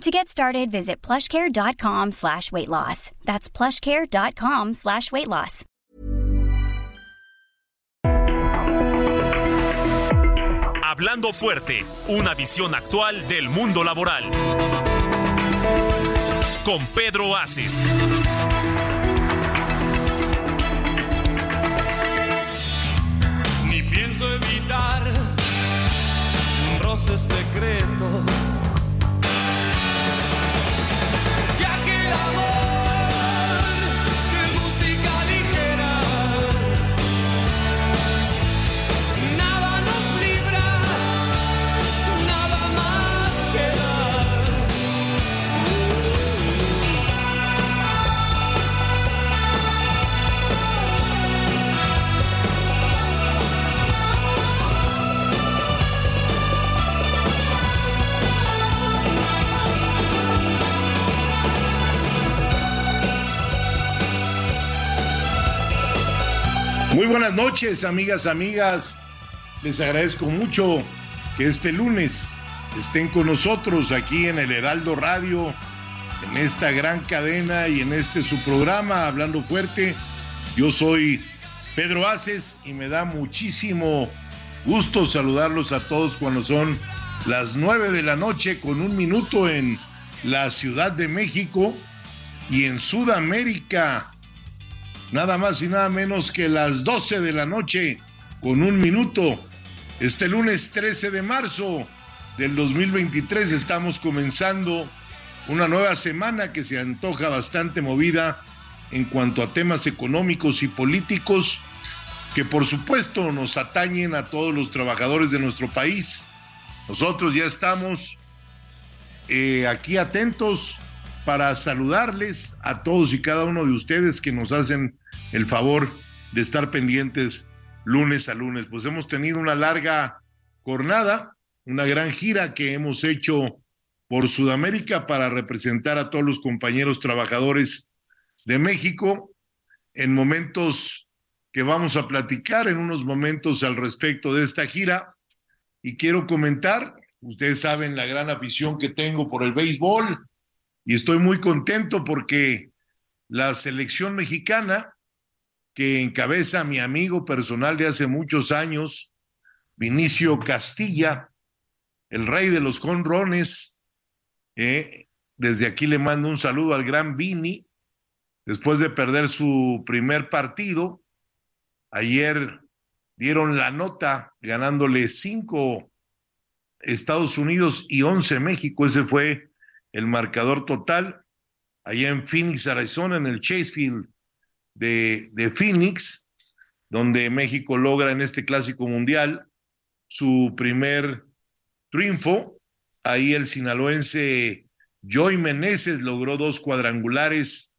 To get started, visit plushcare.com slash weight loss. That's plushcare.com slash weight loss. Hablando fuerte, una visión actual del mundo laboral. Con Pedro Aces. Ni pienso evitar un roce Muy buenas noches, amigas, amigas. Les agradezco mucho que este lunes estén con nosotros aquí en el Heraldo Radio, en esta gran cadena y en este su programa, Hablando Fuerte. Yo soy Pedro Aces y me da muchísimo gusto saludarlos a todos cuando son las nueve de la noche con un minuto en la Ciudad de México y en Sudamérica nada más y nada menos que las 12 de la noche con un minuto. Este lunes 13 de marzo del 2023 estamos comenzando una nueva semana que se antoja bastante movida en cuanto a temas económicos y políticos que por supuesto nos atañen a todos los trabajadores de nuestro país. Nosotros ya estamos eh, aquí atentos para saludarles a todos y cada uno de ustedes que nos hacen el favor de estar pendientes lunes a lunes. Pues hemos tenido una larga jornada, una gran gira que hemos hecho por Sudamérica para representar a todos los compañeros trabajadores de México en momentos que vamos a platicar en unos momentos al respecto de esta gira. Y quiero comentar, ustedes saben la gran afición que tengo por el béisbol y estoy muy contento porque la selección mexicana que encabeza mi amigo personal de hace muchos años, Vinicio Castilla, el rey de los conrones. Eh, desde aquí le mando un saludo al gran Vini, después de perder su primer partido. Ayer dieron la nota ganándole cinco Estados Unidos y once México. Ese fue el marcador total. Allá en Phoenix, Arizona, en el Chase Field de, Phoenix, donde México logra en este clásico mundial su primer triunfo. Ahí el sinaloense Joy Meneses logró dos cuadrangulares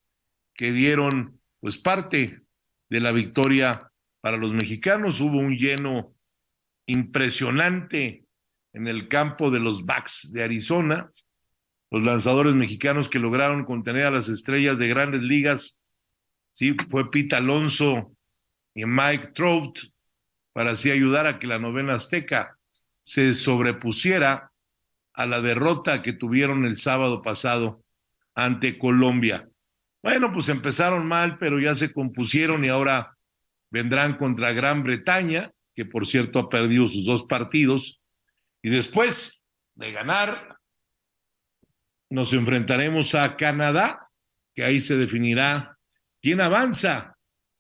que dieron pues parte de la victoria para los mexicanos. Hubo un lleno impresionante en el campo de los Bucks de Arizona. Los lanzadores mexicanos que lograron contener a las estrellas de grandes ligas ¿sí? Fue Pete Alonso y Mike Trout para así ayudar a que la novena azteca se sobrepusiera a la derrota que tuvieron el sábado pasado ante Colombia. Bueno, pues empezaron mal, pero ya se compusieron y ahora vendrán contra Gran Bretaña, que por cierto ha perdido sus dos partidos, y después de ganar, nos enfrentaremos a Canadá, que ahí se definirá ¿Quién avanza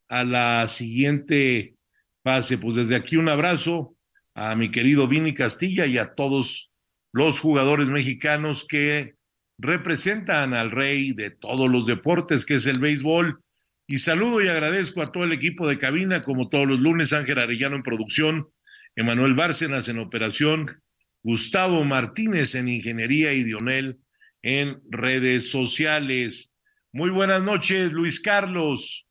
a la siguiente fase? Pues desde aquí un abrazo a mi querido Vini Castilla y a todos los jugadores mexicanos que representan al rey de todos los deportes, que es el béisbol. Y saludo y agradezco a todo el equipo de cabina, como todos los lunes, Ángel Arellano en producción, Emanuel Bárcenas en operación, Gustavo Martínez en ingeniería y Dionel en redes sociales. Muy buenas noches, Luis Carlos.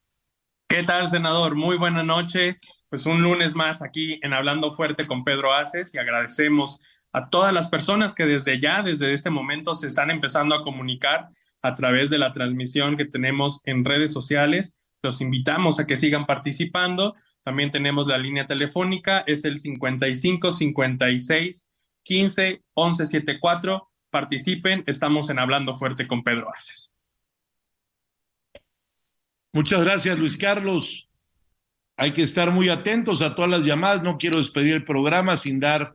¿Qué tal, senador? Muy buena noche. Pues un lunes más aquí en Hablando Fuerte con Pedro Aces y agradecemos a todas las personas que desde ya, desde este momento, se están empezando a comunicar a través de la transmisión que tenemos en redes sociales. Los invitamos a que sigan participando. También tenemos la línea telefónica, es el 55 56 15 11 74. Participen, estamos en Hablando Fuerte con Pedro Aces. Muchas gracias, Luis Carlos. Hay que estar muy atentos a todas las llamadas. No quiero despedir el programa sin dar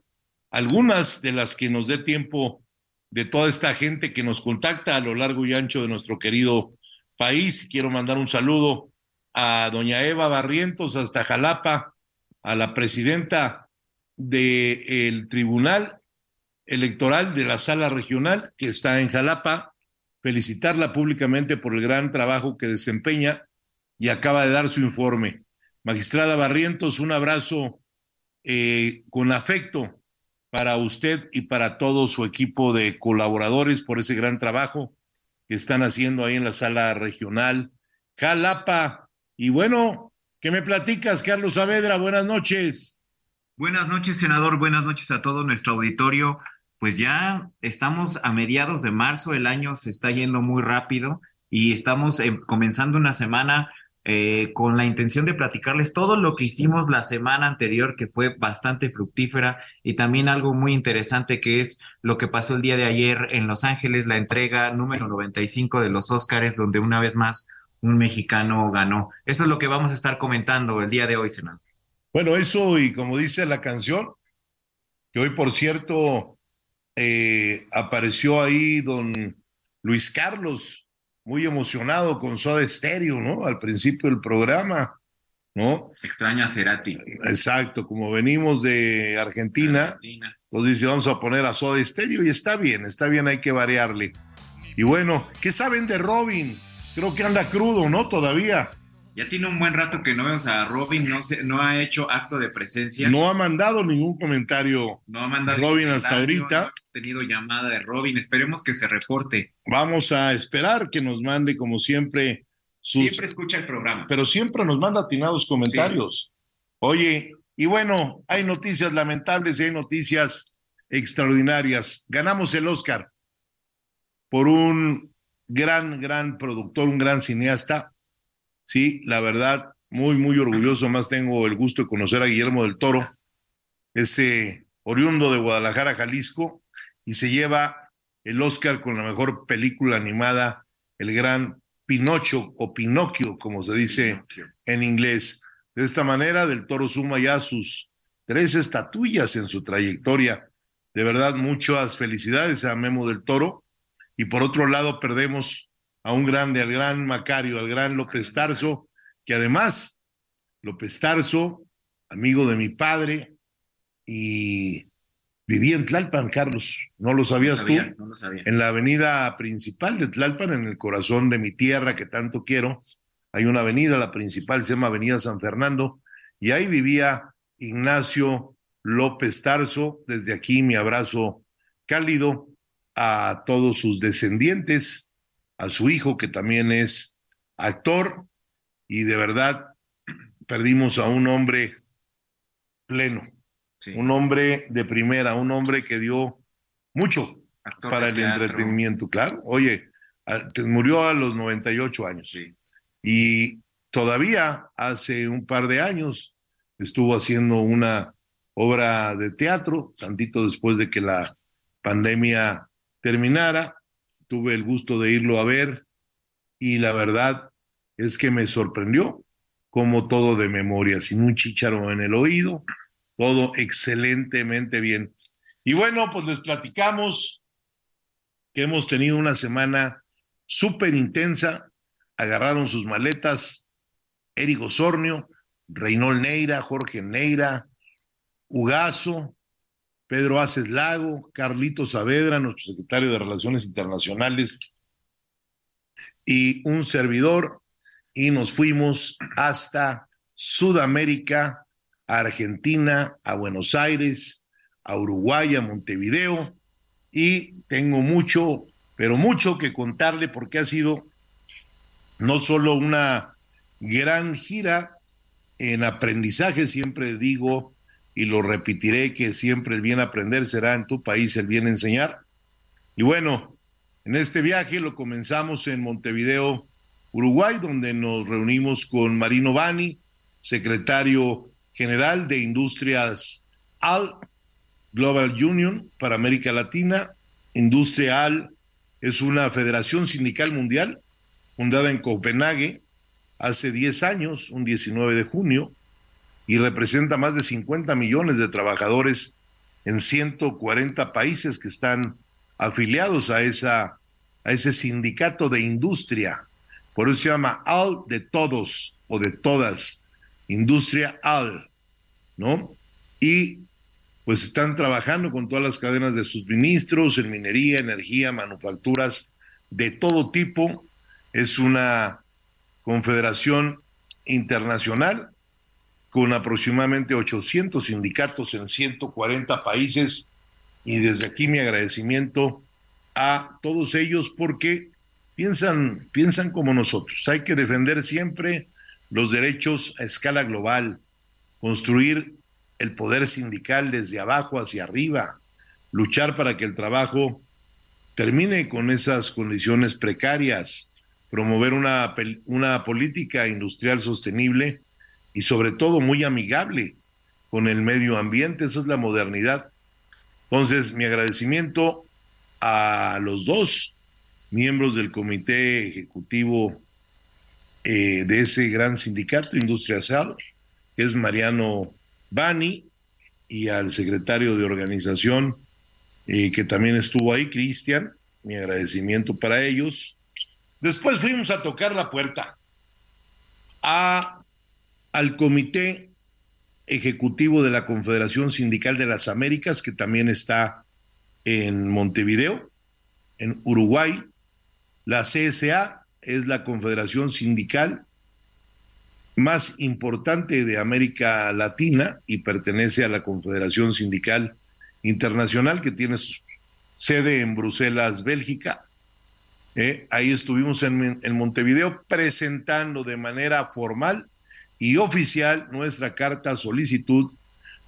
algunas de las que nos dé tiempo de toda esta gente que nos contacta a lo largo y ancho de nuestro querido país. Quiero mandar un saludo a doña Eva Barrientos hasta Jalapa, a la presidenta del Tribunal Electoral de la Sala Regional que está en Jalapa, felicitarla públicamente por el gran trabajo que desempeña y acaba de dar su informe. Magistrada Barrientos, un abrazo eh, con afecto para usted y para todo su equipo de colaboradores por ese gran trabajo que están haciendo ahí en la sala regional. Jalapa. Y bueno, ¿qué me platicas, Carlos Saavedra? Buenas noches. Buenas noches, senador. Buenas noches a todo nuestro auditorio. Pues ya estamos a mediados de marzo, el año se está yendo muy rápido y estamos eh, comenzando una semana eh, con la intención de platicarles todo lo que hicimos la semana anterior, que fue bastante fructífera, y también algo muy interesante que es lo que pasó el día de ayer en Los Ángeles, la entrega número 95 de los Óscares, donde una vez más un mexicano ganó. Eso es lo que vamos a estar comentando el día de hoy, senador. Bueno, eso y como dice la canción, que hoy por cierto eh, apareció ahí don Luis Carlos muy emocionado con Soda Stereo, ¿no? Al principio del programa, ¿no? Extraña a Cerati. Exacto, como venimos de Argentina, Argentina, pues dice, vamos a poner a Soda Stereo y está bien, está bien, hay que variarle. Y bueno, ¿qué saben de Robin? Creo que anda crudo, ¿no? Todavía. Ya tiene un buen rato que no vemos a Robin, no, se, no ha hecho acto de presencia. No ha mandado ningún comentario. No ha mandado Robin hasta ahorita. No tenido llamada de Robin, esperemos que se reporte. Vamos a esperar que nos mande, como siempre, sus... Siempre escucha el programa. Pero siempre nos manda atinados comentarios. Sí. Oye, y bueno, hay noticias lamentables y hay noticias extraordinarias. Ganamos el Oscar por un gran, gran productor, un gran cineasta Sí, la verdad, muy, muy orgulloso. Más tengo el gusto de conocer a Guillermo del Toro, ese oriundo de Guadalajara, Jalisco, y se lleva el Oscar con la mejor película animada, el gran Pinocho o Pinocchio, como se dice en inglés. De esta manera, del Toro suma ya sus tres estatuillas en su trayectoria. De verdad, muchas felicidades a Memo del Toro. Y por otro lado, perdemos a un grande, al gran Macario, al gran López Tarso, que además, López Tarso, amigo de mi padre, y vivía en Tlalpan, Carlos, ¿no lo sabías tú? No lo sabía. En la avenida principal de Tlalpan, en el corazón de mi tierra que tanto quiero, hay una avenida, la principal se llama Avenida San Fernando, y ahí vivía Ignacio López Tarso. Desde aquí mi abrazo cálido a todos sus descendientes a su hijo, que también es actor, y de verdad perdimos a un hombre pleno, un hombre de primera, un hombre que dio mucho para el entretenimiento, claro. Oye, murió a los 98 años. Y todavía hace un par de años estuvo haciendo una obra de teatro, tantito después de que la pandemia terminara, tuve el gusto de irlo a ver y la verdad es que me sorprendió como todo de memoria, sin un chicharo en el oído, todo excelentemente bien. Y bueno, pues les platicamos que hemos tenido una semana súper intensa, agarraron sus maletas Eric Osornio, Reynold Neira, Jorge Neira, Ugazo, Pedro Aces Lago, Carlito Saavedra, nuestro secretario de Relaciones Internacionales, y un servidor, y nos fuimos hasta Sudamérica, a Argentina, a Buenos Aires, a Uruguay, a Montevideo, y tengo mucho, pero mucho que contarle porque ha sido no solo una gran gira en aprendizaje, siempre digo y lo repetiré que siempre el bien aprender será en tu país el bien enseñar. Y bueno, en este viaje lo comenzamos en Montevideo, Uruguay, donde nos reunimos con Marino Bani, secretario general de Industrias AL, Global Union para América Latina. Industria AL es una federación sindical mundial fundada en Copenhague hace 10 años, un 19 de junio, y representa más de 50 millones de trabajadores en 140 países que están afiliados a, esa, a ese sindicato de industria. Por eso se llama AL de todos o de todas, industria AL, ¿no? Y pues están trabajando con todas las cadenas de suministros en minería, energía, manufacturas de todo tipo. Es una confederación internacional con aproximadamente 800 sindicatos en 140 países y desde aquí mi agradecimiento a todos ellos porque piensan, piensan como nosotros. Hay que defender siempre los derechos a escala global, construir el poder sindical desde abajo hacia arriba, luchar para que el trabajo termine con esas condiciones precarias, promover una, una política industrial sostenible y sobre todo muy amigable con el medio ambiente, esa es la modernidad. Entonces, mi agradecimiento a los dos miembros del comité ejecutivo eh, de ese gran sindicato, Industria Sal, que es Mariano Bani, y al secretario de organización, eh, que también estuvo ahí, Cristian, mi agradecimiento para ellos. Después fuimos a tocar la puerta a, al comité ejecutivo de la Confederación Sindical de las Américas, que también está en Montevideo, en Uruguay. La CSA es la Confederación Sindical más importante de América Latina y pertenece a la Confederación Sindical Internacional que tiene su sede en Bruselas, Bélgica. Eh, ahí estuvimos en, en Montevideo presentando de manera formal y oficial nuestra carta solicitud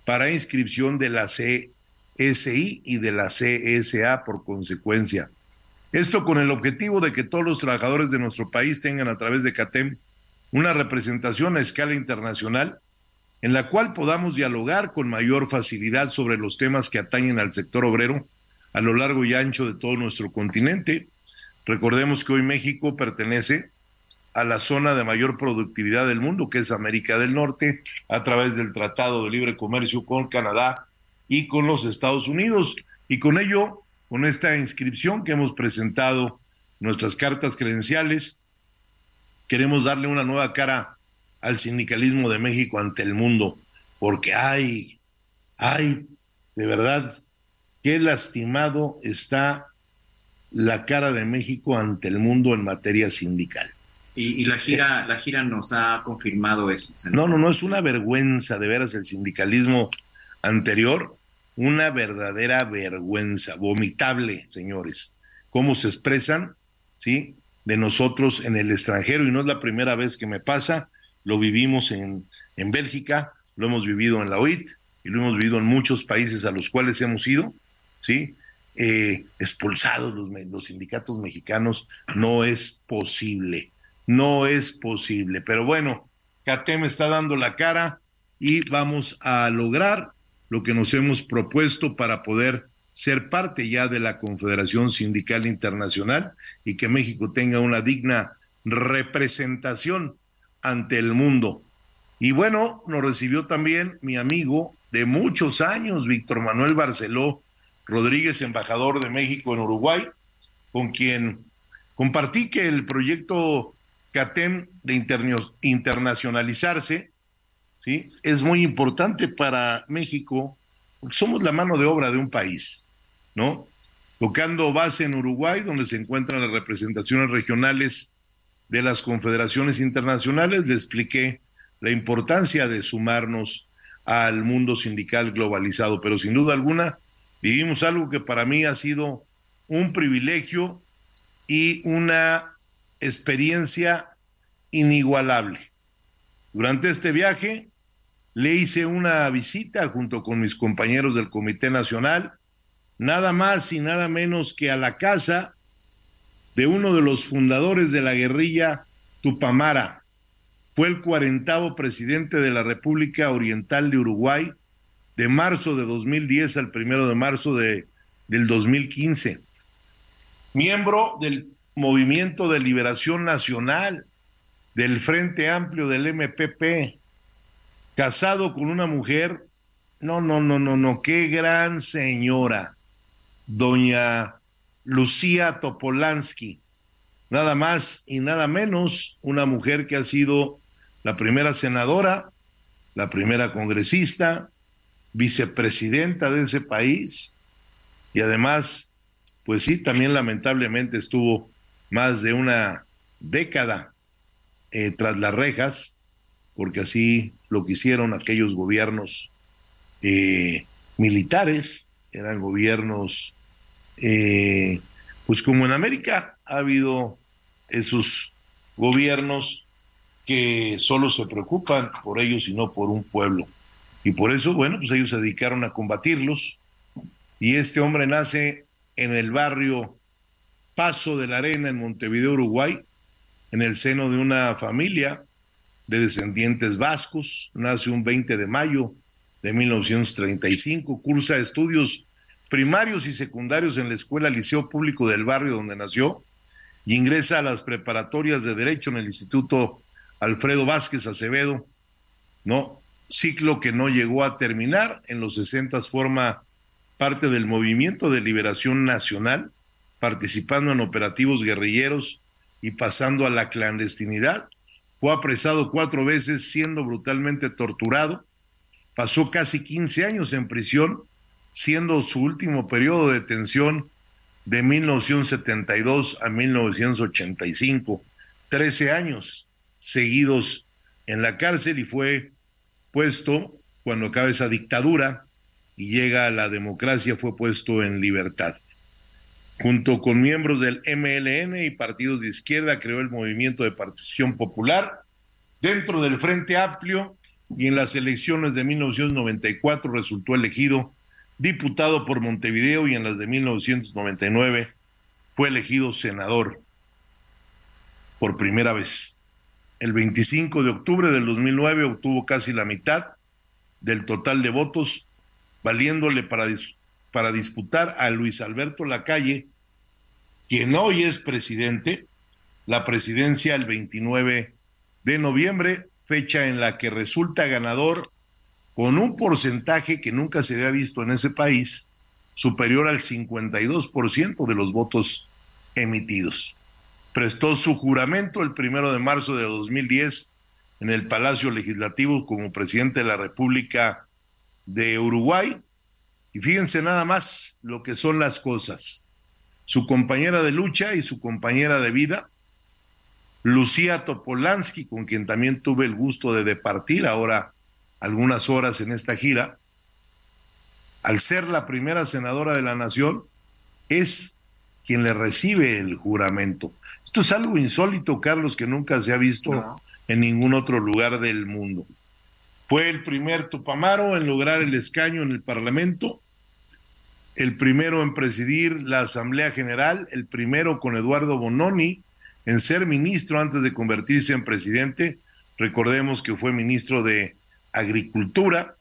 para inscripción de la CSI y de la CSA por consecuencia. Esto con el objetivo de que todos los trabajadores de nuestro país tengan a través de CATEM una representación a escala internacional en la cual podamos dialogar con mayor facilidad sobre los temas que atañen al sector obrero a lo largo y ancho de todo nuestro continente. Recordemos que hoy México pertenece a la zona de mayor productividad del mundo, que es América del Norte, a través del Tratado de Libre Comercio con Canadá y con los Estados Unidos. Y con ello, con esta inscripción que hemos presentado, nuestras cartas credenciales, queremos darle una nueva cara al sindicalismo de México ante el mundo, porque hay, hay, de verdad, qué lastimado está la cara de México ante el mundo en materia sindical. Y, la gira, la gira nos ha confirmado eso. No, no, no, es una vergüenza de veras el sindicalismo anterior, una verdadera vergüenza, vomitable, señores, cómo se expresan, ¿sí? de nosotros en el extranjero y no es la primera vez que me pasa, lo vivimos en, en Bélgica, lo hemos vivido en la OIT y lo hemos vivido en muchos países a los cuales hemos ido, ¿sí? Eh, expulsados los, los sindicatos mexicanos, no es posible, no es posible, pero bueno, CATEM está dando la cara y vamos a lograr lo que nos hemos propuesto para poder ser parte ya de la Confederación Sindical Internacional y que México tenga una digna representación ante el mundo. Y bueno, nos recibió también mi amigo de muchos años, Víctor Manuel Barceló Rodríguez, embajador de México en Uruguay, con quien compartí que el proyecto CATEM de internacionalizarse ¿sí? es muy importante para México porque somos la mano de obra de un país, ¿no? Tocando base en Uruguay, donde se encuentran las representaciones regionales de las confederaciones internacionales, le expliqué la importancia de sumarnos al mundo sindical globalizado, pero sin duda alguna vivimos algo que para mí ha sido un privilegio y una experiencia inigualable. Durante este viaje le hice una visita junto con mis compañeros del Comité Nacional, nada más y nada menos que a la casa de uno de los fundadores de la guerrilla Tupamara. Fue el cuarentavo presidente de la República Oriental de Uruguay de marzo de 2010 al primero de marzo de, del 2015. Miembro del Movimiento de Liberación Nacional, del Frente Amplio del MPP, casado con una mujer, no, no, no, no, no, qué gran señora, doña Lucía Topolansky, nada más y nada menos una mujer que ha sido la primera senadora, la primera congresista, vicepresidenta de ese país. Y además, pues sí, también lamentablemente estuvo más de una década eh, tras las rejas, porque así lo quisieron aquellos gobiernos eh, militares, eran gobiernos, eh, pues como en América ha habido esos gobiernos que solo se preocupan por ellos y no por un pueblo. Y por eso, bueno, pues ellos se dedicaron a combatirlos. Y este hombre nace en el barrio Paso de la Arena, en Montevideo, Uruguay, en el seno de una familia de descendientes vascos. Nace un 20 de mayo de 1935. Cursa estudios primarios y secundarios en la Escuela Liceo Público del barrio donde nació y ingresa a las preparatorias de Derecho en el Instituto Alfredo Vázquez Acevedo, ¿no? Ciclo que no llegó a terminar. En los 60 forma parte del Movimiento de Liberación Nacional, participando en operativos guerrilleros y pasando a la clandestinidad. Fue apresado cuatro veces, siendo brutalmente torturado. Pasó casi 15 años en prisión, siendo su último periodo de detención de 1972 a 1985, 13 años seguidos en la cárcel y fue puesto, cuando acaba esa dictadura y llega a la democracia, fue puesto en libertad. Junto con miembros del MLN y partidos de izquierda, creó el Movimiento de Participación Popular dentro del Frente Amplio y en las elecciones de 1994 resultó elegido diputado por Montevideo y en las de 1999 fue elegido senador por primera vez. El 25 de octubre del 2009 obtuvo casi la mitad del total de votos, valiéndole para, para disputar a Luis Alberto Lacalle, quien hoy es presidente, la presidencia el 29 de noviembre, fecha en la que resulta ganador con un porcentaje que nunca se había visto en ese país, superior al 52% de los votos emitidos. Prestó su juramento el primero de marzo de 2010 en el Palacio Legislativo como presidente de la República de Uruguay. Y fíjense nada más lo que son las cosas. Su compañera de lucha y su compañera de vida, Lucía Topolansky, con quien también tuve el gusto de departir ahora algunas horas en esta gira, al ser la primera senadora de la nación, es quien le recibe el juramento. Esto es algo insólito, Carlos, que nunca se ha visto en ningún otro lugar del mundo. Fue el primer Tupamaro en lograr el escaño en el Parlamento, el primero en presidir la Asamblea General, el primero con Eduardo Bononi en ser ministro antes de convertirse en presidente. Recordemos que fue ministro de agricultura.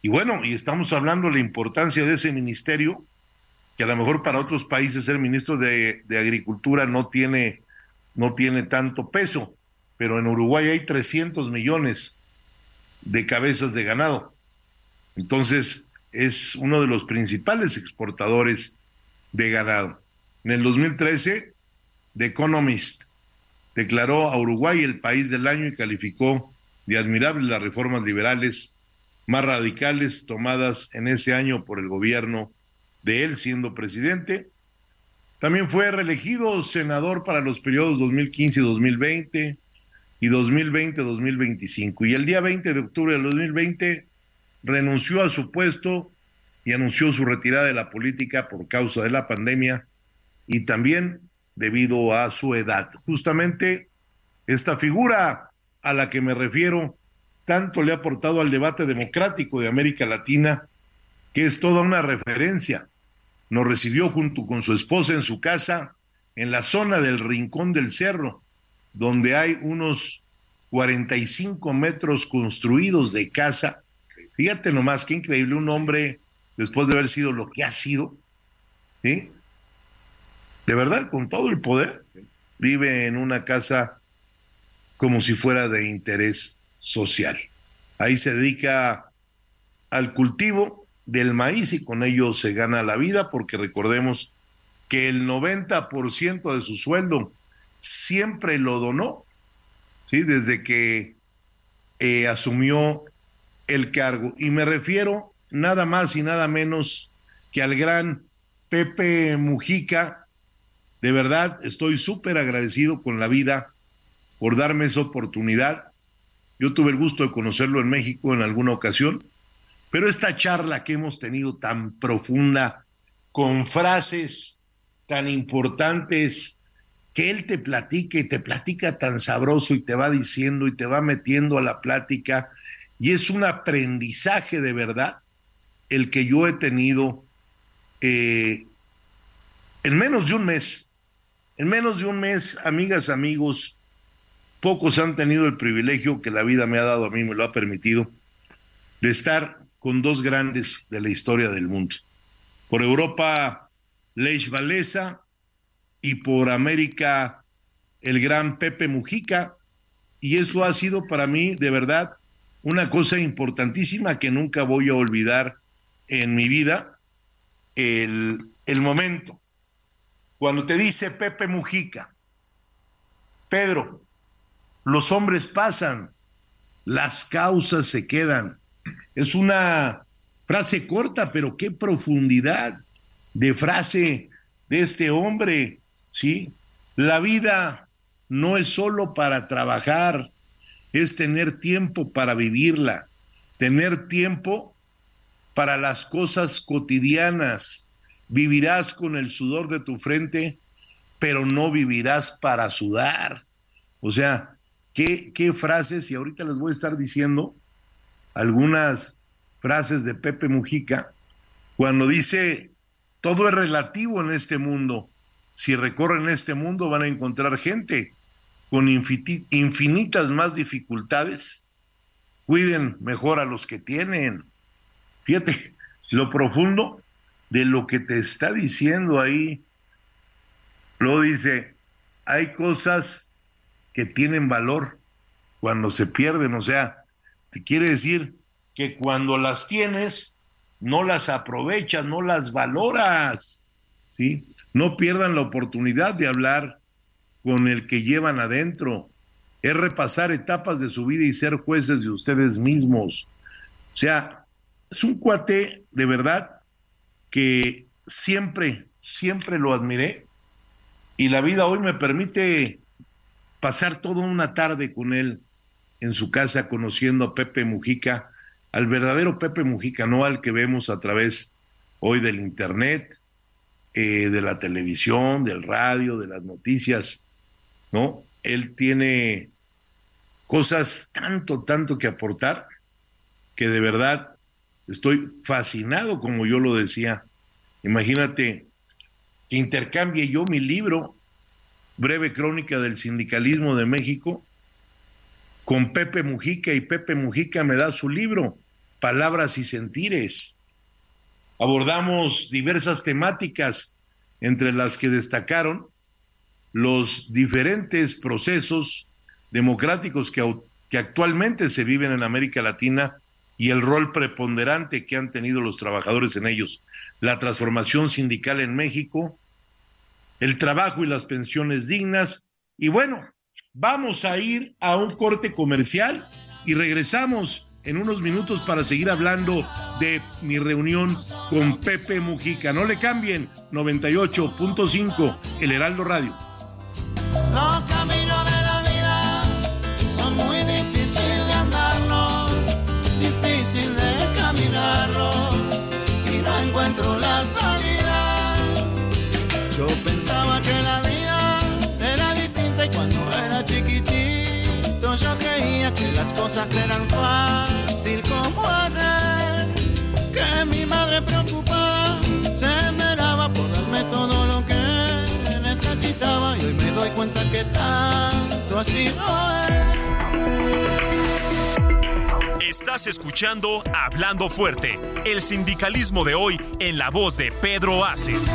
Y bueno, y estamos hablando de la importancia de ese ministerio, que a lo mejor para otros países ser ministro de, agricultura no tiene, no tiene tanto peso, pero en Uruguay hay 300 millones de cabezas de ganado. Entonces, es uno de los principales exportadores de ganado. En el 2013, The Economist declaró a Uruguay el país del año y calificó de admirables las reformas liberales más radicales tomadas en ese año por el gobierno de él siendo presidente. También fue reelegido senador para los periodos 2015 y 2020 y 2020-2025. Y el día 20 de octubre del 2020 renunció a su puesto y anunció su retirada de la política por causa de la pandemia y también debido a su edad. Justamente esta figura a la que me refiero tanto le ha aportado al debate democrático de América Latina, que es toda una referencia. Nos recibió junto con su esposa en su casa, en la zona del Rincón del Cerro, donde hay unos 45 metros construidos de casa. Fíjate nomás, qué increíble, un hombre, después de haber sido lo que ha sido, ¿sí? De verdad, con todo el poder, vive en una casa como si fuera de interés social. Ahí se dedica al cultivo del maíz y con ello se gana la vida porque recordemos que el 90% de su sueldo siempre lo donó, ¿sí? Desde que eh, asumió el cargo. Y me refiero nada más y nada menos que al gran Pepe Mujica. De verdad, estoy súper agradecido con la vida por darme esa oportunidad. Yo tuve el gusto de conocerlo en México en alguna ocasión, pero esta charla que hemos tenido tan profunda, con frases tan importantes, que él te platique y te platica tan sabroso y te va diciendo y te va metiendo a la plática, y es un aprendizaje de verdad el que yo he tenido eh, en menos de un mes. En menos de un mes, amigas, amigos, Pocos han tenido el privilegio que la vida me ha dado a mí, me lo ha permitido, de estar con dos grandes de la historia del mundo. Por Europa, Lech Walesa y por América, el gran Pepe Mujica. Y eso ha sido para mí, de verdad, una cosa importantísima que nunca voy a olvidar en mi vida, el, el momento. Cuando te dice Pepe Mujica, Pedro, los hombres pasan, las causas se quedan. Es una frase corta, pero qué profundidad de frase de este hombre, ¿sí? La vida no es solo para trabajar, es tener tiempo para vivirla, tener tiempo para las cosas cotidianas. Vivirás con el sudor de tu frente, pero no vivirás para sudar. O sea, qué, frases, y ahorita les voy a estar diciendo algunas frases de Pepe Mujica, cuando dice, todo es relativo en este mundo. Si recorren este mundo van a encontrar gente con infinitas más dificultades. Cuiden mejor a los que tienen. Fíjate lo profundo de lo que te está diciendo ahí. Lo dice, hay cosas que tienen valor cuando se pierden. O sea, te quiere decir que cuando las tienes, no las aprovechas, no las valoras. ¿Sí? No pierdan la oportunidad de hablar con el que llevan adentro. Es repasar etapas de su vida y ser jueces de ustedes mismos. O sea, es un cuate de verdad que siempre, siempre lo admiré. Y la vida hoy me permite pasar toda una tarde con él en su casa conociendo a Pepe Mujica, al verdadero Pepe Mujica, no al que vemos a través hoy del Internet, eh, de la televisión, del radio, de las noticias, ¿no? Él tiene cosas tanto, tanto que aportar, que de verdad estoy fascinado, como yo lo decía. Imagínate que intercambie yo mi libro breve crónica del sindicalismo de México con Pepe Mujica y Pepe Mujica me da su libro, Palabras y Sentires. Abordamos diversas temáticas, entre las que destacaron los diferentes procesos democráticos que, actualmente se viven en América Latina y el rol preponderante que han tenido los trabajadores en ellos, la transformación sindical en México, el trabajo y las pensiones dignas. Y bueno, vamos a ir a un corte comercial y regresamos en unos minutos para seguir hablando de mi reunión con Pepe Mujica. No le cambien, 98.5, El Heraldo Radio. Los caminos de la vida son muy difíciles de andarlos, difícil de caminarlos y no encuentro la salida. Yo pensaba que la cosas eran fácil como hacer que mi madre preocupada se me daba por darme todo lo que necesitaba y hoy me doy cuenta que tanto así no es. Estás escuchando Hablando Fuerte, el sindicalismo de hoy en la voz de Pedro Aces.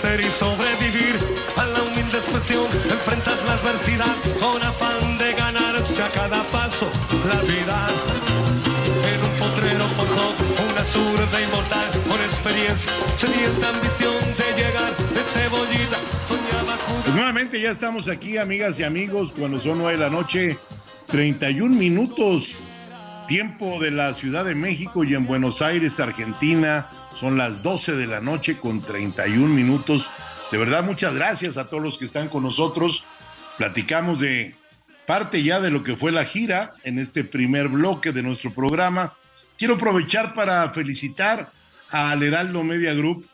Crecer y sobrevivir a la humilde expresión. Enfrentas la adversidad con afán de ganarse a cada paso la vida. En un potrero forjó una zurda inmortal con experiencia, sedienta ambición de llegar de cebollita. Soñaba Pues jugar. nuevamente ya estamos aquí, amigas y amigos, cuando son nueve de la noche, 31 minutos, tiempo de la Ciudad de México y en Buenos Aires, Argentina, son las 12 de la noche con 31 minutos. De verdad, muchas gracias a todos los que están con nosotros. Platicamos de parte ya de lo que fue la gira en este primer bloque de nuestro programa. Quiero aprovechar para felicitar a Heraldo Media Group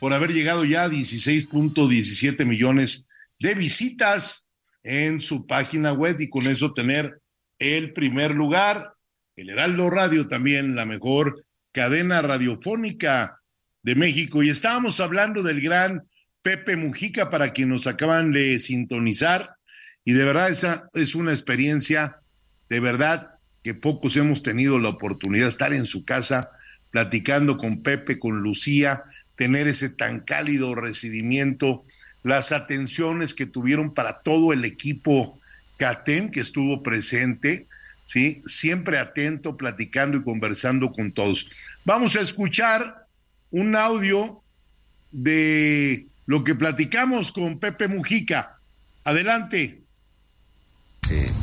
por haber llegado ya a 16.17 millones de visitas en su página web y con eso tener el primer lugar. El Heraldo Radio también, la mejor cadena radiofónica de México. Y estábamos hablando del gran Pepe Mujica para quienes nos acaban de sintonizar. Y de verdad esa es una experiencia, de verdad, que pocos hemos tenido la oportunidad de estar en su casa platicando con Pepe, con Lucía, tener ese tan cálido recibimiento, las atenciones que tuvieron para todo el equipo CATEM que estuvo presente, ¿sí? Siempre atento, platicando y conversando con todos. Vamos a escuchar un audio de lo que platicamos con Pepe Mujica. Adelante.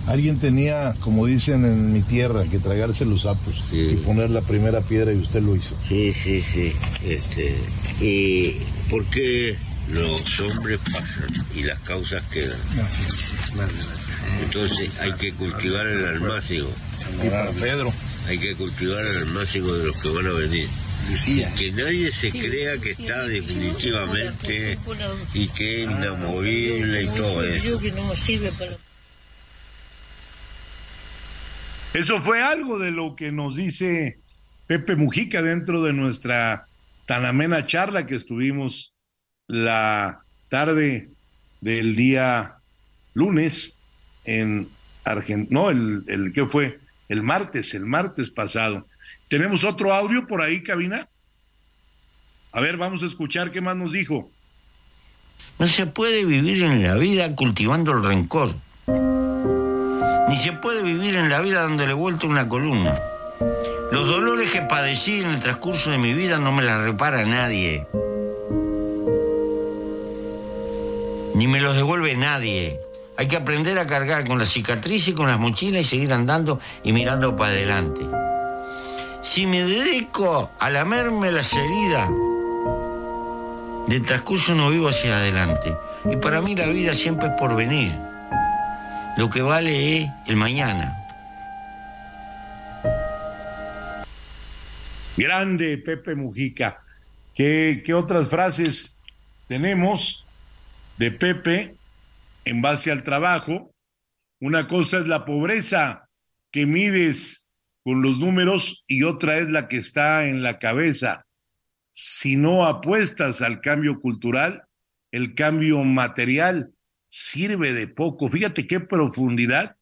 Alguien tenía, como dicen en mi tierra, que tragarse los sapos Sí. y poner la primera piedra y usted lo hizo. Sí, sí, sí. Este, y porque los hombres pasan y las causas quedan. Entonces hay que cultivar el almácigo. Y para Pedro. Hay que cultivar el almácigo de los que van a venir. Que nadie se crea que está definitivamente y que es inamovible y todo eso. Eso fue algo de lo que nos dice Pepe Mujica dentro de nuestra tan amena charla que estuvimos la tarde del día lunes en Argentina, no, el, el que fue el martes, el martes pasado. ¿Tenemos otro audio por ahí, cabina? A ver, vamos a escuchar qué más nos dijo. No se puede vivir en la vida cultivando el rencor. Ni se puede vivir en la vida dándole vuelta una columna. Los dolores que padecí en el transcurso de mi vida no me las repara nadie. Ni me los devuelve nadie. Hay que aprender a cargar con la cicatriz y con las mochilas y seguir andando y mirando para adelante. Si me dedico a lamerme las heridas, del transcurso no vivo hacia adelante. Y para mí la vida siempre es por venir. Lo que vale es el mañana. Grande Pepe Mujica. ¿Qué, qué otras frases tenemos? de Pepe en base al trabajo. Una cosa es la pobreza que mides con los números y otra es la que está en la cabeza. Si no apuestas al cambio cultural, el cambio material sirve de poco. Fíjate qué profundidad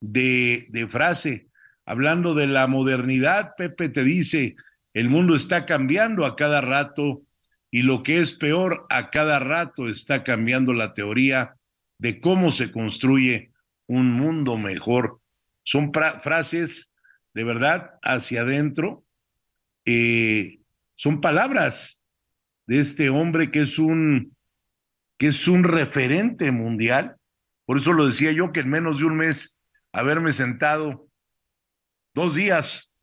de, de frase. Hablando de la modernidad, Pepe te dice, el mundo está cambiando a cada rato y lo que es peor, a cada rato está cambiando la teoría de cómo se construye un mundo mejor. Son frases de verdad hacia adentro, eh, son palabras de este hombre que es un que es un referente mundial. Por eso lo decía yo que en menos de un mes haberme sentado dos días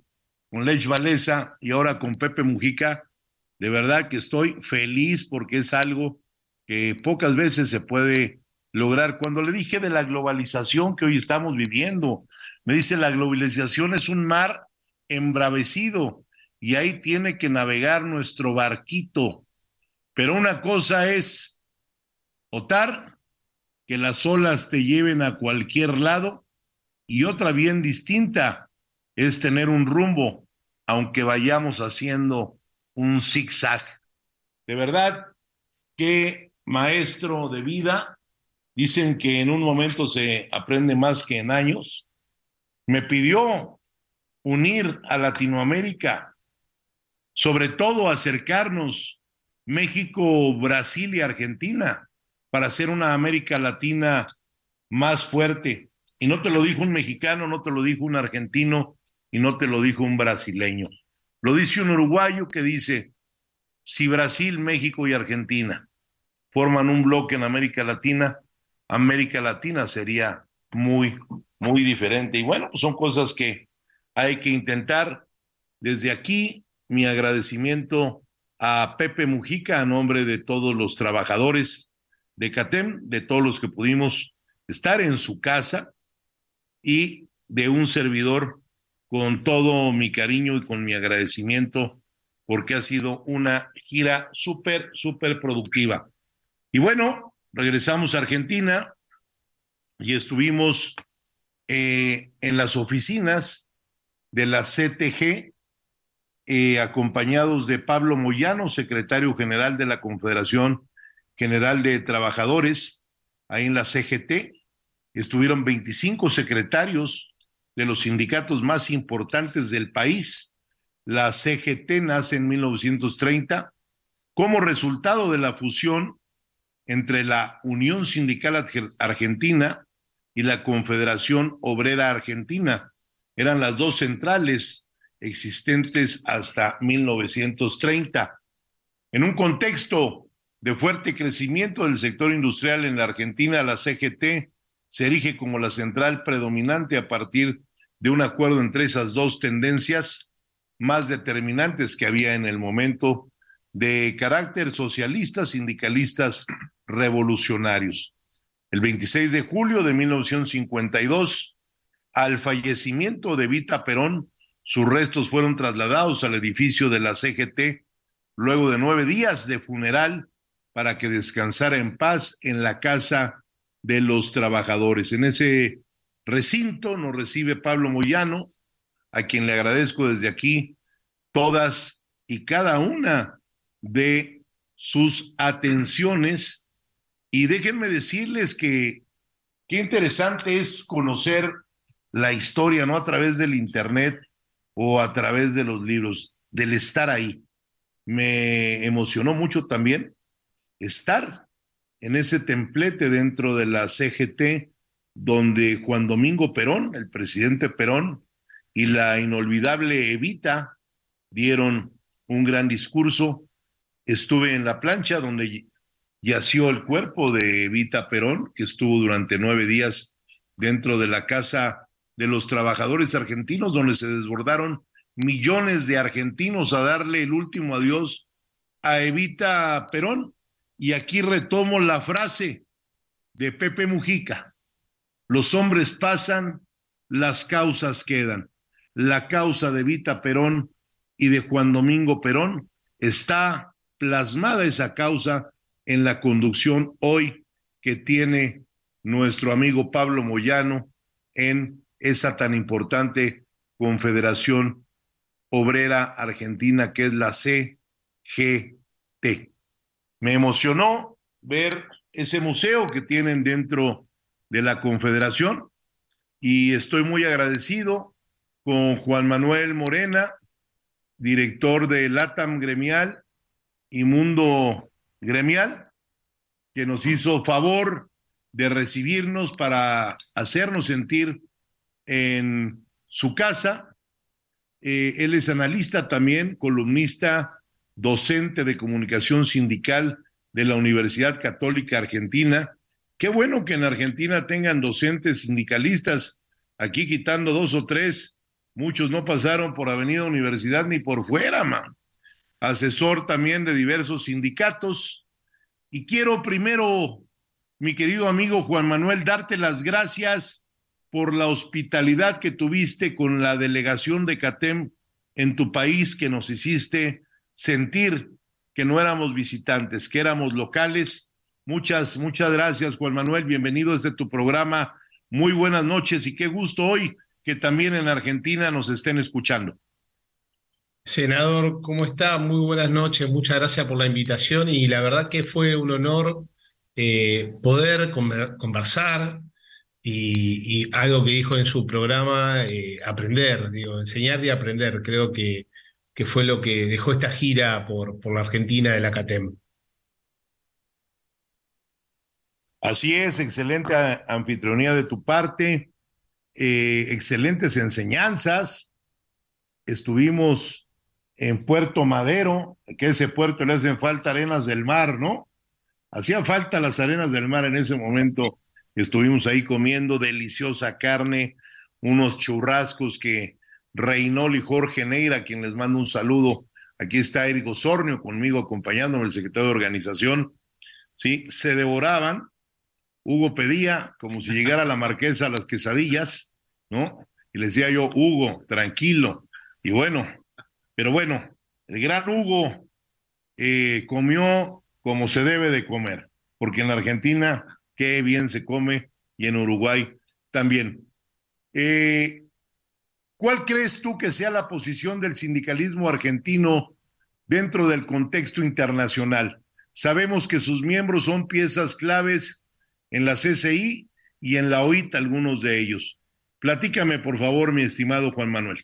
con Lech Valesa y ahora con Pepe Mujica, de verdad que estoy feliz porque es algo que pocas veces se puede lograr. Cuando le dije de la globalización que hoy estamos viviendo, me dice la globalización es un mar embravecido y ahí tiene que navegar nuestro barquito. Pero una cosa es otar, que las olas te lleven a cualquier lado, y otra bien distinta es tener un rumbo aunque vayamos haciendo un zigzag. De verdad, qué maestro de vida. Dicen que en un momento se aprende más que en años. Me pidió unir a Latinoamérica, sobre todo acercarnos México, Brasil y Argentina para hacer una América Latina más fuerte. Y no te lo dijo un mexicano, no te lo dijo un argentino, y no te lo dijo un brasileño. Lo dice un uruguayo que dice, si Brasil, México y Argentina forman un bloque en América Latina, América Latina sería muy, muy diferente. Y bueno, pues son cosas que hay que intentar. Desde aquí, mi agradecimiento a Pepe Mujica a nombre de todos los trabajadores de CATEM, de todos los que pudimos estar en su casa y de un servidor con todo mi cariño y con mi agradecimiento porque ha sido una gira súper, súper productiva. Y bueno, regresamos a Argentina y estuvimos eh, en las oficinas de la CTG, eh, acompañados de Pablo Moyano, secretario general de la Confederación General de Trabajadores, ahí en la CGT. Estuvieron 25 secretarios de los sindicatos más importantes del país. La CGT nace en 1930 como resultado de la fusión entre la Unión Sindical Argentina y la Confederación Obrera Argentina. Eran las dos centrales existentes hasta 1930. En un contexto de fuerte crecimiento del sector industrial en la Argentina, la CGT se erige como la central predominante a partir de un acuerdo entre esas dos tendencias más determinantes que había en el momento de carácter socialista, sindicalistas revolucionarios. El 26 de julio de 1952, al fallecimiento de Vita Perón, sus restos fueron trasladados al edificio de la CGT luego de nueve días de funeral para que descansara en paz en la casa de los trabajadores. En ese recinto nos recibe Pablo Moyano, a quien le agradezco desde aquí todas y cada una de sus atenciones. Y déjenme decirles que qué interesante es conocer la historia, no a través del Internet o a través de los libros, del estar ahí. Me emocionó mucho también estar en ese templete dentro de la CGT, donde Juan Domingo Perón, el presidente Perón, y la inolvidable Evita dieron un gran discurso. Estuve en la plancha donde yació el cuerpo de Evita Perón, que estuvo durante nueve días dentro de la casa de los trabajadores argentinos, donde se desbordaron millones de argentinos a darle el último adiós a Evita Perón. Y aquí retomo la frase de Pepe Mujica. Los hombres pasan, las causas quedan. La causa de Vita Perón y de Juan Domingo Perón está plasmada esa causa en la conducción hoy que tiene nuestro amigo Pablo Moyano en esa tan importante Confederación Obrera Argentina que es la CGT. Me emocionó ver ese museo que tienen dentro de la Confederación y estoy muy agradecido con Juan Manuel Morena, director de LATAM Gremial y Mundo Gremial, que nos hizo favor de recibirnos para hacernos sentir en su casa. Eh, él es analista también, columnista, docente de comunicación sindical de la Universidad Católica Argentina. Qué bueno que en Argentina tengan docentes sindicalistas, aquí quitando dos o tres, muchos no pasaron por Avenida Universidad ni por fuera, man. Asesor también de diversos sindicatos. Y quiero primero, mi querido amigo Juan Manuel, darte las gracias por la hospitalidad que tuviste con la delegación de CATEM en tu país, que nos hiciste sentir que no éramos visitantes, que éramos locales. Muchas, muchas gracias, Juan Manuel. Bienvenido desde tu programa. Muy buenas noches y qué gusto hoy que también en Argentina nos estén escuchando. Senador, ¿cómo está? Muy buenas noches, muchas gracias por la invitación y la verdad que fue un honor eh, poder conversar y, algo que dijo en su programa, eh, aprender, digo, enseñar y aprender. Creo que que fue lo que dejó esta gira por, por la Argentina de la CATEM. Así es, excelente anfitrionía de tu parte, eh, excelentes enseñanzas. Estuvimos en Puerto Madero, que ese puerto le hacen falta arenas del mar, ¿no? Hacían falta las arenas del mar en ese momento. Estuvimos ahí comiendo deliciosa carne, unos churrascos que Reinol y Jorge Neira, quien les mando un saludo. Aquí está Eric Osornio conmigo acompañándome, el secretario de organización. Sí, se devoraban. Hugo pedía como si llegara la marquesa a las quesadillas, ¿no? Y le decía yo, Hugo, tranquilo. Y bueno, pero bueno, el gran Hugo eh, comió como se debe de comer, porque en la Argentina qué bien se come y en Uruguay también. Eh, ¿Cuál crees tú que sea la posición del sindicalismo argentino dentro del contexto internacional? Sabemos que sus miembros son piezas claves en la CCI y en la OIT, algunos de ellos. Platícame, por favor, mi estimado Juan Manuel.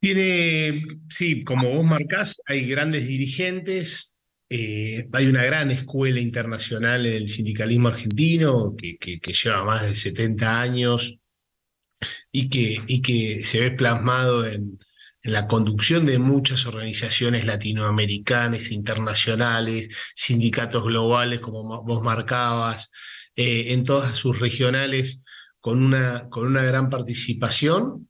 Tiene, sí, como vos marcás, hay grandes dirigentes, eh, hay una gran escuela internacional en el sindicalismo argentino que, lleva más de 70 años y que, y que se ve plasmado en, la conducción de muchas organizaciones latinoamericanas, internacionales, sindicatos globales, como vos marcabas, eh, en todas sus regionales, con una, con una gran participación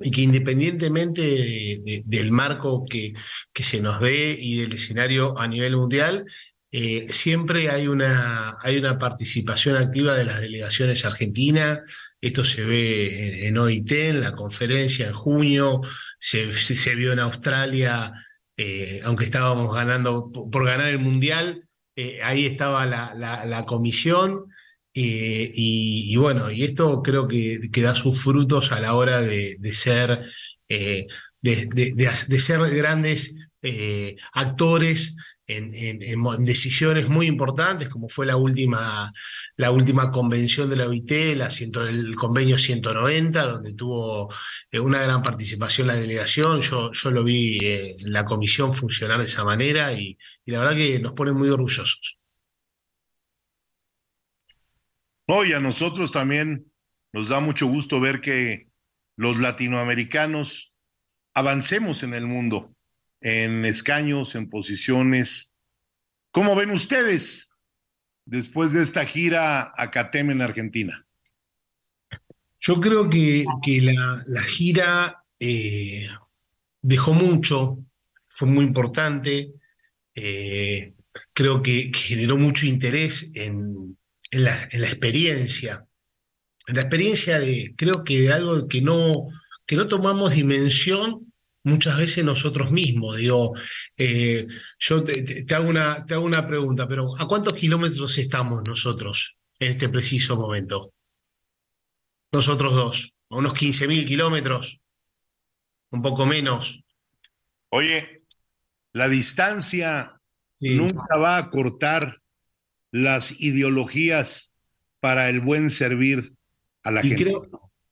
y que independientemente del marco que, que se nos dé y del escenario a nivel mundial, eh, siempre hay una, hay una participación activa de las delegaciones argentinas, esto se ve en, OIT, en la conferencia en junio, se, vio en Australia, eh, aunque estábamos ganando por, ganar el Mundial, eh, ahí estaba la, la, comisión. Eh, y, bueno, y esto creo que, da sus frutos a la hora de, ser, de, de, ser grandes actores en, decisiones muy importantes, como fue la última, la última convención de la OIT, la el convenio 190, donde tuvo eh, una gran participación la delegación. Yo, yo lo vi eh, en la comisión funcionar de esa manera y, la verdad que nos pone muy orgullosos. No, y a nosotros también nos da mucho gusto ver que los latinoamericanos avancemos en el mundo en escaños, en posiciones. ¿Cómo ven ustedes después de esta gira a CATEM en Argentina? Yo creo que, que la, la, gira eh, dejó mucho, fue muy importante, eh, creo que, generó mucho interés en, en, la, en, la, experiencia, en la experiencia de, creo que de algo que no, que no tomamos dimensión muchas veces nosotros mismos. Digo, eh, yo te, hago una, te hago una pregunta, pero ¿a cuántos kilómetros estamos nosotros en este preciso momento? Nosotros dos, a unos 15.000 kilómetros, un poco menos. Oye, la distancia nunca va a cortar las ideologías para el buen servir a la gente.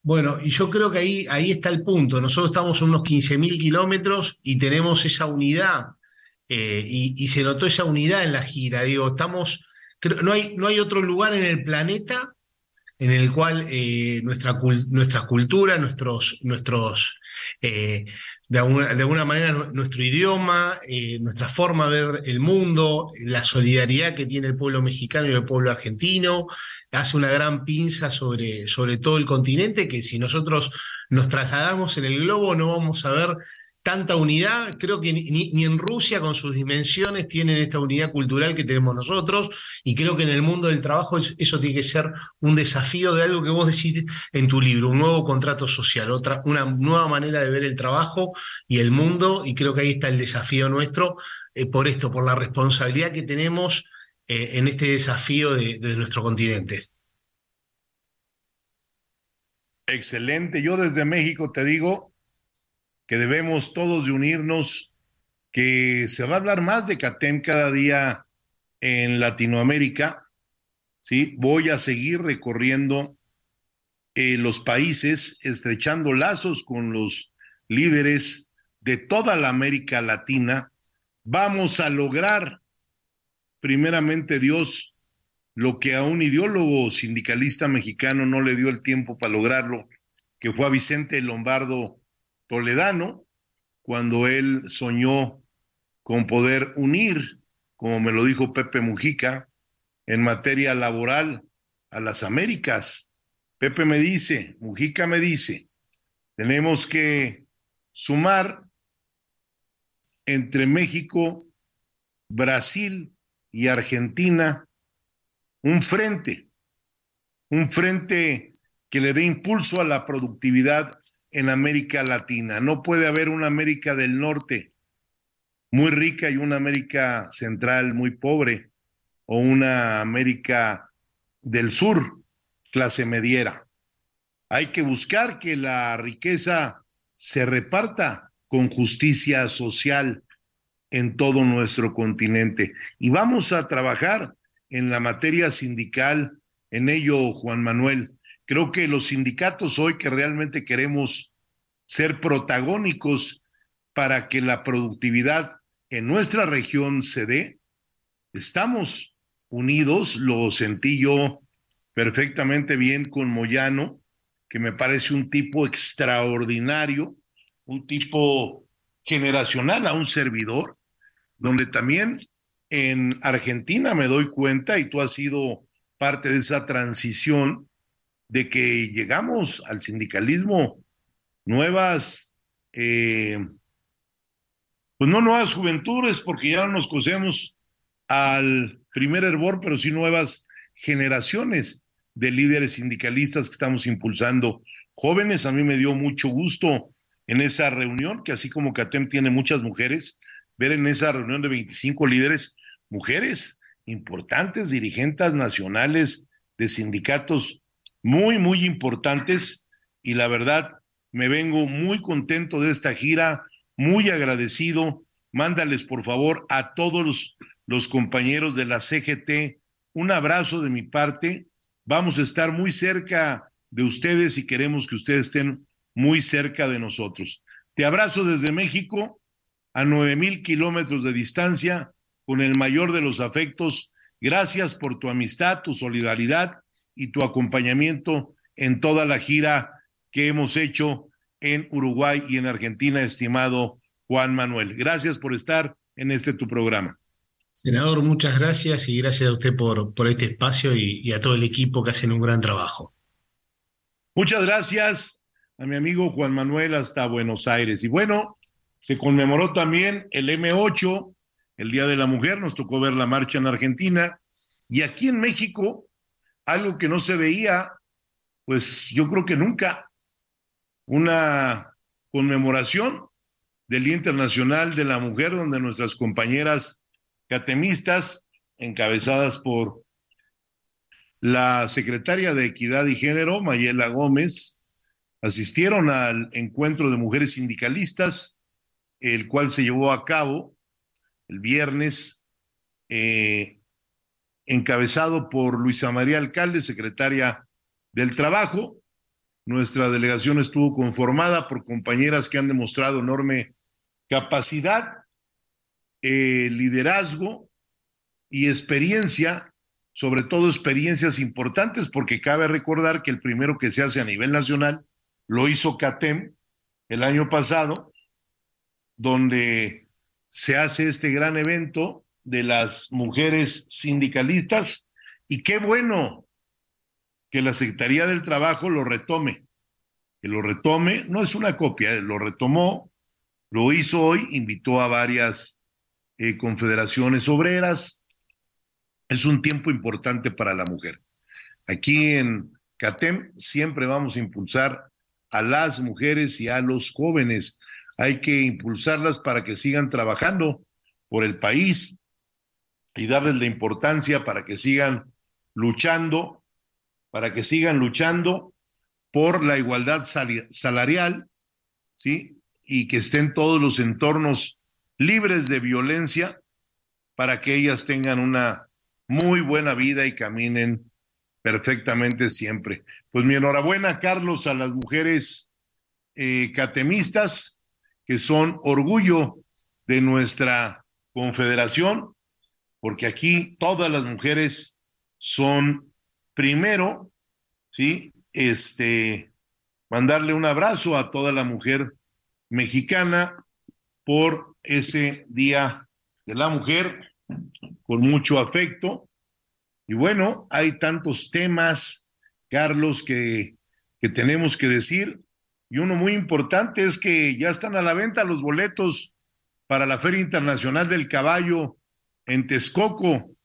bueno, y yo creo que ahí, ahí está el punto. Nosotros estamos a unos 15.000 kilómetros y tenemos esa unidad, eh, y, se notó esa unidad en la gira. Digo, estamos, no, hay, no hay otro lugar en el planeta en el cual eh, nuestra, nuestra cultura, nuestros, nuestros eh, de, alguna, manera nuestro idioma, eh, nuestra forma de ver el mundo, la solidaridad que tiene el pueblo mexicano y el pueblo argentino, hace una gran pinza sobre, sobre todo el continente que si nosotros nos trasladamos en el globo no vamos a ver tanta unidad, creo que ni, en Rusia con sus dimensiones tienen esta unidad cultural que tenemos nosotros, y creo que en el mundo del trabajo eso tiene que ser un desafío de algo que vos decís en tu libro, un nuevo contrato social, otra, una nueva manera de ver el trabajo y el mundo, y creo que ahí está el desafío nuestro, eh, por esto, por la responsabilidad que tenemos eh, en este desafío de nuestro continente. Excelente, yo desde México te digo, que debemos todos unirnos, que se va a hablar más de CATEM cada día en Latinoamérica. ¿sí? Voy a seguir recorriendo eh, los países, estrechando lazos con los líderes de toda la América Latina. Vamos a lograr, primeramente Dios, lo que a un ideólogo sindicalista mexicano no le dio el tiempo para lograrlo, que fue a Vicente Lombardo toledano, cuando él soñó con poder unir, como me lo dijo Pepe Mujica, en materia laboral a las Américas. Pepe me dice, Mujica me dice, tenemos que sumar entre México, Brasil y Argentina un frente, un frente que le dé impulso a la productividad en América Latina. No puede haber una América del Norte muy rica y una América Central muy pobre o una América del Sur clase mediera. Hay que buscar que la riqueza se reparta con justicia social en todo nuestro continente. Y vamos a trabajar en la materia sindical, en ello, Juan Manuel. Creo que los sindicatos hoy que realmente queremos ser protagónicos para que la productividad en nuestra región se dé, estamos unidos, lo sentí yo perfectamente bien con Moyano, que me parece un tipo extraordinario, un tipo generacional a un servidor, donde también en Argentina me doy cuenta, y tú has sido parte de esa transición, de que llegamos al sindicalismo nuevas, eh, pues no nuevas juventudes, porque ya no nos cosemos al primer hervor, pero sí nuevas generaciones de líderes sindicalistas que estamos impulsando. Jóvenes, a mí me dio mucho gusto en esa reunión, que así como CATEM tiene muchas mujeres, ver en esa reunión de 25 líderes, mujeres importantes, dirigentes nacionales de sindicatos muy, muy importantes y la verdad me vengo muy contento de esta gira, muy agradecido. Mándales, por favor, a todos los, compañeros de la CGT un abrazo de mi parte. Vamos a estar muy cerca de ustedes y queremos que ustedes estén muy cerca de nosotros. Te abrazo desde México a nueve mil kilómetros de distancia con el mayor de los afectos. Gracias por tu amistad, tu solidaridad y tu acompañamiento en toda la gira que hemos hecho en Uruguay y en Argentina, estimado Juan Manuel. Gracias por estar en este tu programa. Senador, muchas gracias y gracias a usted por, por este espacio y, a todo el equipo que hacen un gran trabajo. Muchas gracias a mi amigo Juan Manuel hasta Buenos Aires. Y bueno, se conmemoró también el M8, el Día de la Mujer, nos tocó ver la marcha en Argentina y aquí en México algo que no se veía, pues yo creo que nunca, una conmemoración del Día Internacional de la Mujer, donde nuestras compañeras catemistas, encabezadas por la secretaria de Equidad y Género, Mayela Gómez, asistieron al encuentro de mujeres sindicalistas, el cual se llevó a cabo el viernes, eh, encabezado por Luisa María Alcalde, secretaria del Trabajo. Nuestra delegación estuvo conformada por compañeras que han demostrado enorme capacidad, eh, liderazgo y experiencia, sobre todo experiencias importantes, porque cabe recordar que el primero que se hace a nivel nacional lo hizo CATEM el año pasado, donde se hace este gran evento de las mujeres sindicalistas y qué bueno que la Secretaría del Trabajo lo retome, que lo retome, no es una copia, lo retomó, lo hizo hoy, invitó a varias eh, confederaciones obreras, es un tiempo importante para la mujer. Aquí en CATEM siempre vamos a impulsar a las mujeres y a los jóvenes. Hay que impulsarlas para que sigan trabajando por el país y darles la importancia para que sigan luchando, para que sigan luchando por la igualdad salarial, ¿sí? Y que estén todos los entornos libres de violencia para que ellas tengan una muy buena vida y caminen perfectamente siempre. Pues mi enhorabuena, Carlos, a las mujeres eh, catemistas, que son orgullo de nuestra confederación, porque aquí todas las mujeres son primero, ¿sí? Este, mandarle un abrazo a toda la mujer mexicana por ese Día de la Mujer con mucho afecto. Y bueno, hay tantos temas, Carlos, que, que tenemos que decir. Y uno muy importante es que ya están a la venta los boletos para la Feria Internacional del Caballo en Texcoco,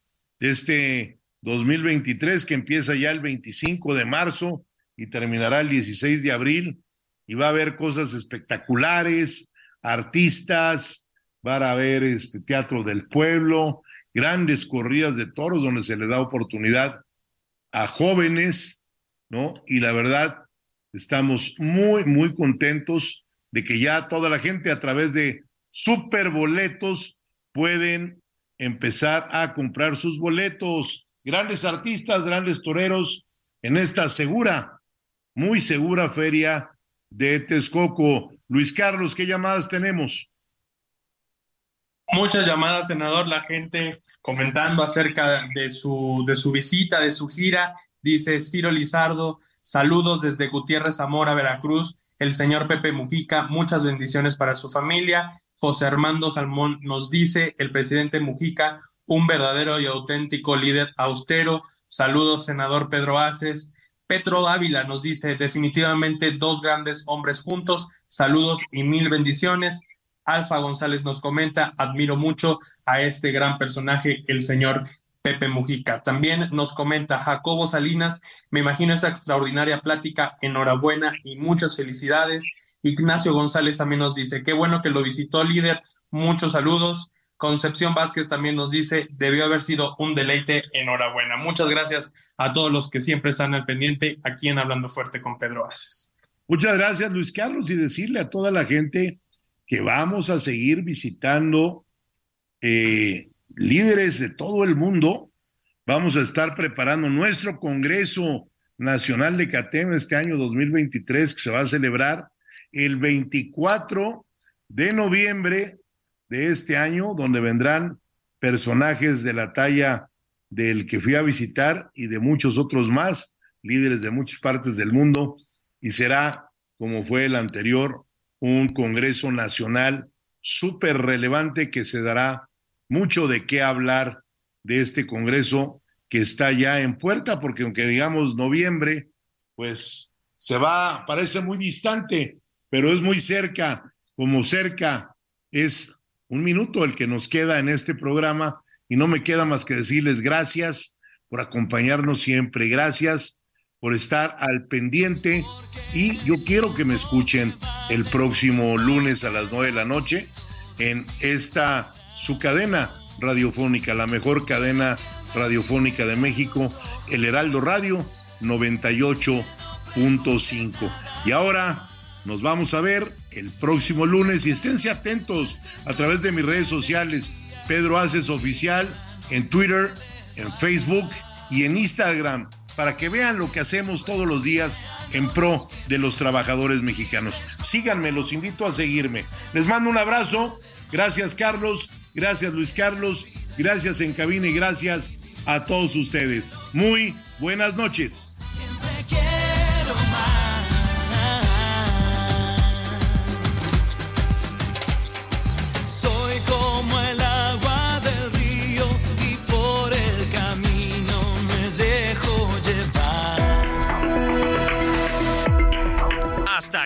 este 2023, que empieza ya el 25 de marzo y terminará el 16 de abril. Y va a haber cosas espectaculares, artistas, va a haber este teatro del pueblo, grandes corridas de toros donde se le da oportunidad a jóvenes, ¿no? Y la verdad, estamos muy, muy contentos de que ya toda la gente a través de superboletos pueden empezar a comprar sus boletos. Grandes artistas, grandes toreros en esta segura, muy segura feria de Texcoco. Luis Carlos, ¿qué llamadas tenemos? Muchas llamadas, senador, la gente comentando acerca de su, de su visita, de su gira. Dice Ciro Lizardo, saludos desde Gutiérrez Zamora, Veracruz. El señor Pepe Mujica, muchas bendiciones para su familia. José Armando Salmón nos dice, el presidente Mujica, un verdadero y auténtico líder austero. Saludos, senador Pedro Aces. Petro Dávila nos dice, definitivamente dos grandes hombres juntos. Saludos y mil bendiciones. Alfa González nos comenta, admiro mucho a este gran personaje, el señor Pepe Mujica. También nos comenta Jacobo Salinas, me imagino esa extraordinaria plática, enhorabuena y muchas felicidades. Ignacio González también nos dice, qué bueno que lo visitó líder, muchos saludos. Concepción Vázquez también nos dice, debió haber sido un deleite, enhorabuena. Muchas gracias a todos los que siempre están al pendiente aquí en Hablando Fuerte con Pedro Aces. Muchas gracias, Luis Carlos, y decirle a toda la gente que vamos a seguir visitando eh, líderes de todo el mundo. Vamos a estar preparando nuestro Congreso Nacional de CATEM este año 2023 que se va a celebrar el 24 de noviembre de este año, donde vendrán personajes de la talla del que fui a visitar y de muchos otros más, líderes de muchas partes del mundo, y será, como fue el anterior, un Congreso Nacional súper relevante que se dará mucho de qué hablar de este Congreso que está ya en puerta, porque aunque digamos noviembre, pues se va, parece muy distante, pero es muy cerca, como cerca es un minuto el que nos queda en este programa y no me queda más que decirles gracias por acompañarnos siempre, gracias por estar al pendiente Y yo quiero que me escuchen el próximo lunes a las 9 de la noche en esta su cadena radiofónica, la mejor cadena radiofónica de México, el Heraldo Radio 98.5. Y ahora nos vamos a ver el próximo lunes y esténse atentos a través de mis redes sociales, Pedro Aces Oficial, en Twitter, en Facebook y en Instagram, para que vean lo que hacemos todos los días en pro de los trabajadores mexicanos. Síganme, los invito a seguirme. Les mando un abrazo. Gracias Carlos, gracias Luis Carlos, gracias en cabina y gracias a todos ustedes. Muy buenas noches.